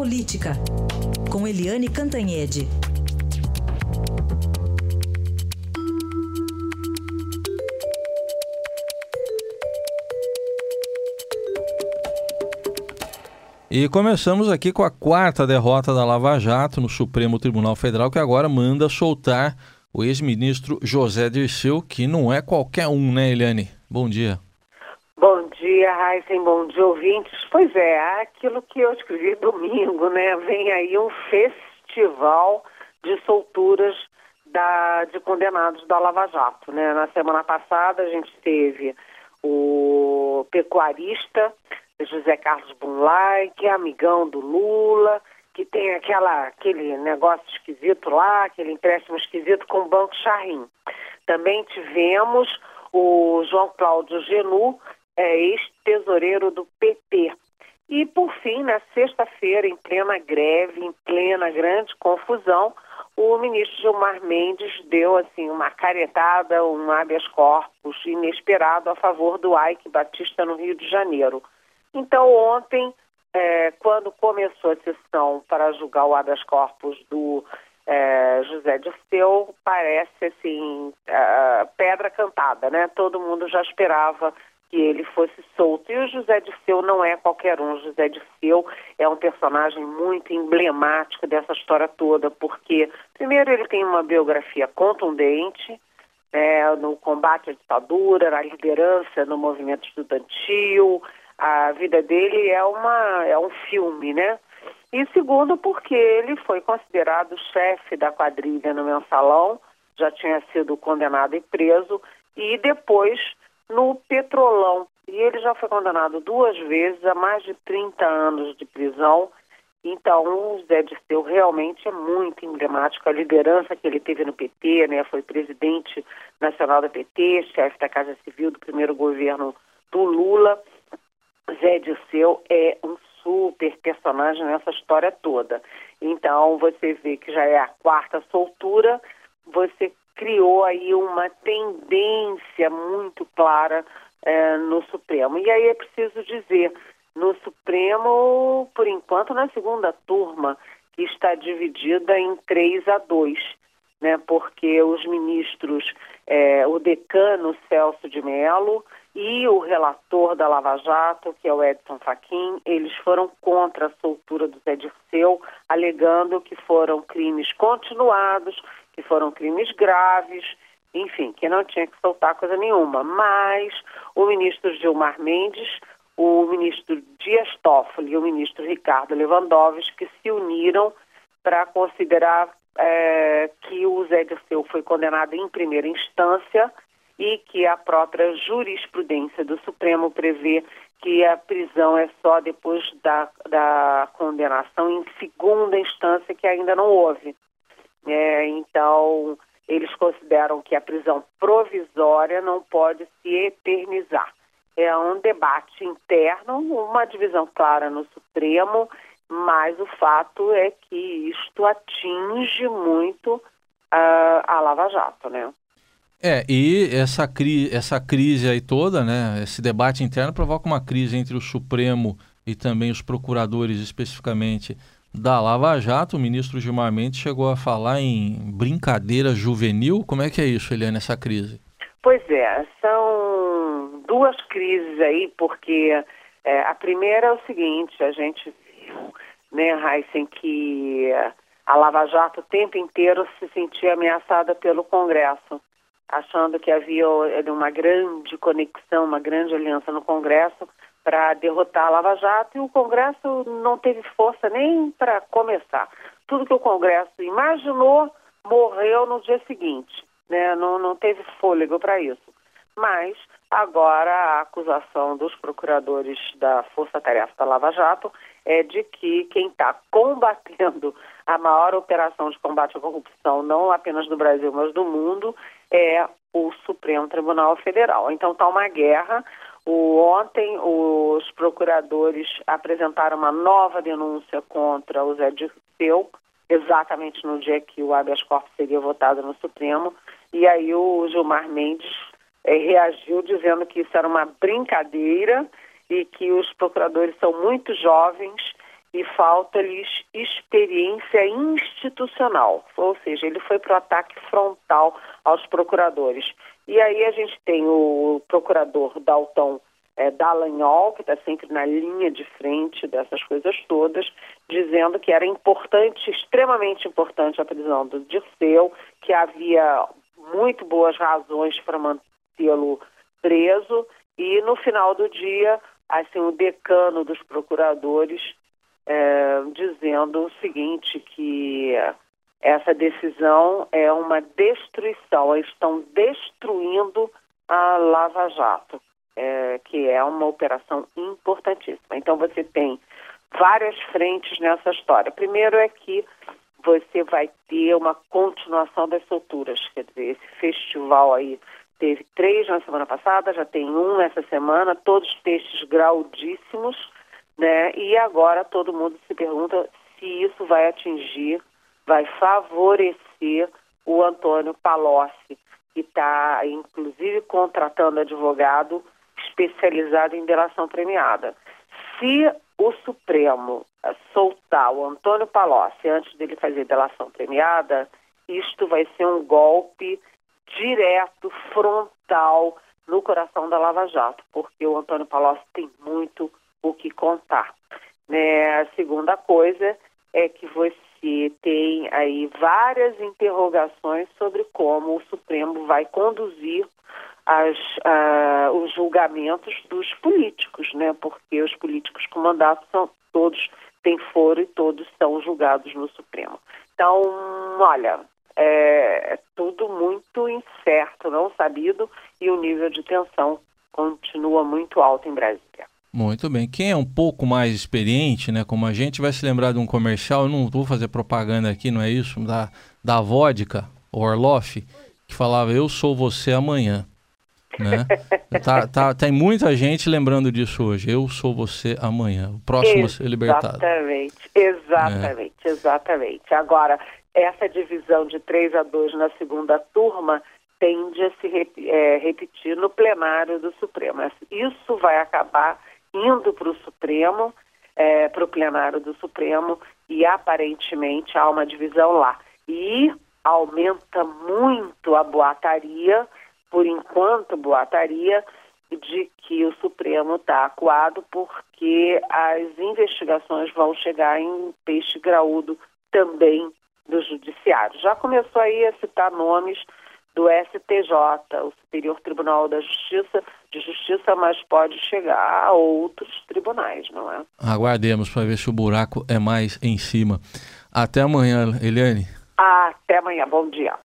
Política, com Eliane Cantanhede. E começamos aqui com a quarta derrota da Lava Jato no Supremo Tribunal Federal, que agora manda soltar o ex-ministro José Dirceu, que não é qualquer um, né, Eliane? Bom dia. Dia, Raíssen, bom dia, ouvintes. Pois é, aquilo que eu escrevi domingo, né? Vem aí um festival de solturas da, de condenados da Lava Jato, né? Na semana passada a gente teve o pecuarista José Carlos Bunlai, que é amigão do Lula, que tem aquela, aquele negócio esquisito lá, aquele empréstimo esquisito com o Banco Charrim. Também tivemos o João Cláudio Genu, é, ex-tesoureiro do PT. E, por fim, na sexta-feira, em plena greve, em plena grande confusão, o ministro Gilmar Mendes deu assim uma caretada, um habeas corpus inesperado a favor do Ike Batista no Rio de Janeiro. Então, ontem, é, quando começou a sessão para julgar o habeas corpus do é, José Dirceu, parece assim, é, pedra cantada, né? Todo mundo já esperava que ele fosse solto. E o José Dirceu não é qualquer um. O José Dirceu é um personagem muito emblemático dessa história toda, porque, primeiro, ele tem uma biografia contundente, é, no combate à ditadura, na liderança no movimento estudantil, a vida dele é, uma, é um filme, né? E segundo, porque ele foi considerado chefe da quadrilha no mensalão, já tinha sido condenado e preso, e depois no Petrolão. E ele já foi condenado duas vezes a mais de 30 anos de prisão. Então, o Zé Dirceu realmente é muito emblemático. A liderança que ele teve no PT, né? Foi presidente nacional da PT, chefe da Casa Civil do primeiro governo do Lula. Zé Dirceu é um super personagem nessa história toda. Então, você vê que já é a quarta soltura, você criou aí uma tendência muito clara é, no Supremo. E aí é preciso dizer, no Supremo, por enquanto, na segunda turma, que está dividida em 3 a 2, né? porque os ministros, é, o decano Celso de Mello e o relator da Lava Jato, que é o Edson Fachin, eles foram contra a soltura do Zé Dirceu, alegando que foram crimes continuados, que foram crimes graves, enfim, que não tinha que soltar coisa nenhuma. Mas o ministro Gilmar Mendes, o ministro Dias Toffoli e o ministro Ricardo Lewandowski se uniram para considerar é, que o Zé Dirceu foi condenado em primeira instância e que a própria jurisprudência do Supremo prevê que a prisão é só depois da, da condenação em segunda instância, que ainda não houve. É, então, eles consideram que a prisão provisória não pode se eternizar. É um debate interno, uma divisão clara no Supremo, mas o fato é que isto atinge muito uh, a Lava Jato, né? É, e essa, cri essa crise aí toda, né, esse debate interno provoca uma crise entre o Supremo e também os procuradores especificamente da Lava Jato. O ministro Gilmar Mendes chegou a falar em brincadeira juvenil. Como é que é isso, Eliane, essa crise? Pois é, são duas crises aí, porque é, a primeira é o seguinte, a gente viu, né, Heisen, que a Lava Jato o tempo inteiro se sentia ameaçada pelo Congresso achando que havia eh, uma grande conexão, uma grande aliança no Congresso para derrotar a Lava Jato e o Congresso não teve força nem para começar. Tudo que o Congresso imaginou morreu no dia seguinte, né? não, não teve fôlego para isso. Mas agora a acusação dos procuradores da Força Tarefa da Lava Jato é de que quem está combatendo a maior operação de combate à corrupção, não apenas do Brasil, mas do mundo, é o Supremo Tribunal Federal. Então está uma guerra. O, ontem os procuradores apresentaram uma nova denúncia contra o Zé Dirceu, exatamente no dia que o habeas corpus seria votado no Supremo, e aí o Gilmar Mendes é, reagiu dizendo que isso era uma brincadeira e que os procuradores são muito jovens e falta-lhes experiência institucional, ou seja, ele foi para o ataque frontal aos procuradores. E aí a gente tem o procurador Dalton é, Dallagnol, que está sempre na linha de frente dessas coisas todas, dizendo que era importante, extremamente importante a prisão do Dirceu, que havia muito boas razões para mantê-lo preso e no final do dia, assim, o decano dos procuradores é, dizendo o seguinte, que essa decisão é uma destruição, estão destruindo a Lava Jato, é, que é uma operação importantíssima. Então você tem várias frentes nessa história. Primeiro é que você vai ter uma continuação das solturas, quer dizer, esse festival aí teve três na semana passada, já tem um essa semana, todos peixes graudíssimos, né? E agora todo mundo se pergunta se isso vai atingir, vai favorecer o Antônio Palocci, que está, inclusive, contratando advogado especializado em delação premiada. Se o Supremo soltar o Antônio Palocci antes dele fazer delação premiada, isto vai ser um golpe direto, frontal, no coração da Lava Jato, porque o Antônio Palocci tem muito o que contar. Né? A segunda coisa é que você tem aí várias interrogações sobre como o Supremo vai conduzir as, uh, os julgamentos dos políticos, né? Porque os políticos com mandato são todos têm foro e todos são julgados no Supremo. Então, olha, é, é tudo muito incerto, não sabido, e o nível de tensão continua muito alto em Brasília. Muito bem. Quem é um pouco mais experiente, né, como a gente, vai se lembrar de um comercial, eu não vou fazer propaganda aqui, não é isso? Da, da vodka, Orloff, que falava Eu sou você amanhã. Né? tá, tá, tem muita gente lembrando disso hoje. Eu sou você amanhã. O próximo a ser libertado. Exatamente, exatamente, é. exatamente. Agora, essa divisão de 3 a 2 na segunda turma tende a se rep é, repetir no plenário do Supremo. Isso vai acabar indo para o Supremo, é, para o plenário do Supremo, e aparentemente há uma divisão lá. E aumenta muito a boataria, por enquanto, boataria, de que o Supremo está acuado porque as investigações vão chegar em peixe graúdo também do Judiciário. Já começou aí a citar nomes do STJ, o Superior Tribunal da Justiça, de Justiça, mas pode chegar a outros tribunais, não é? Aguardemos para ver se o buraco é mais em cima. Até amanhã, Eliane. Até amanhã, bom dia.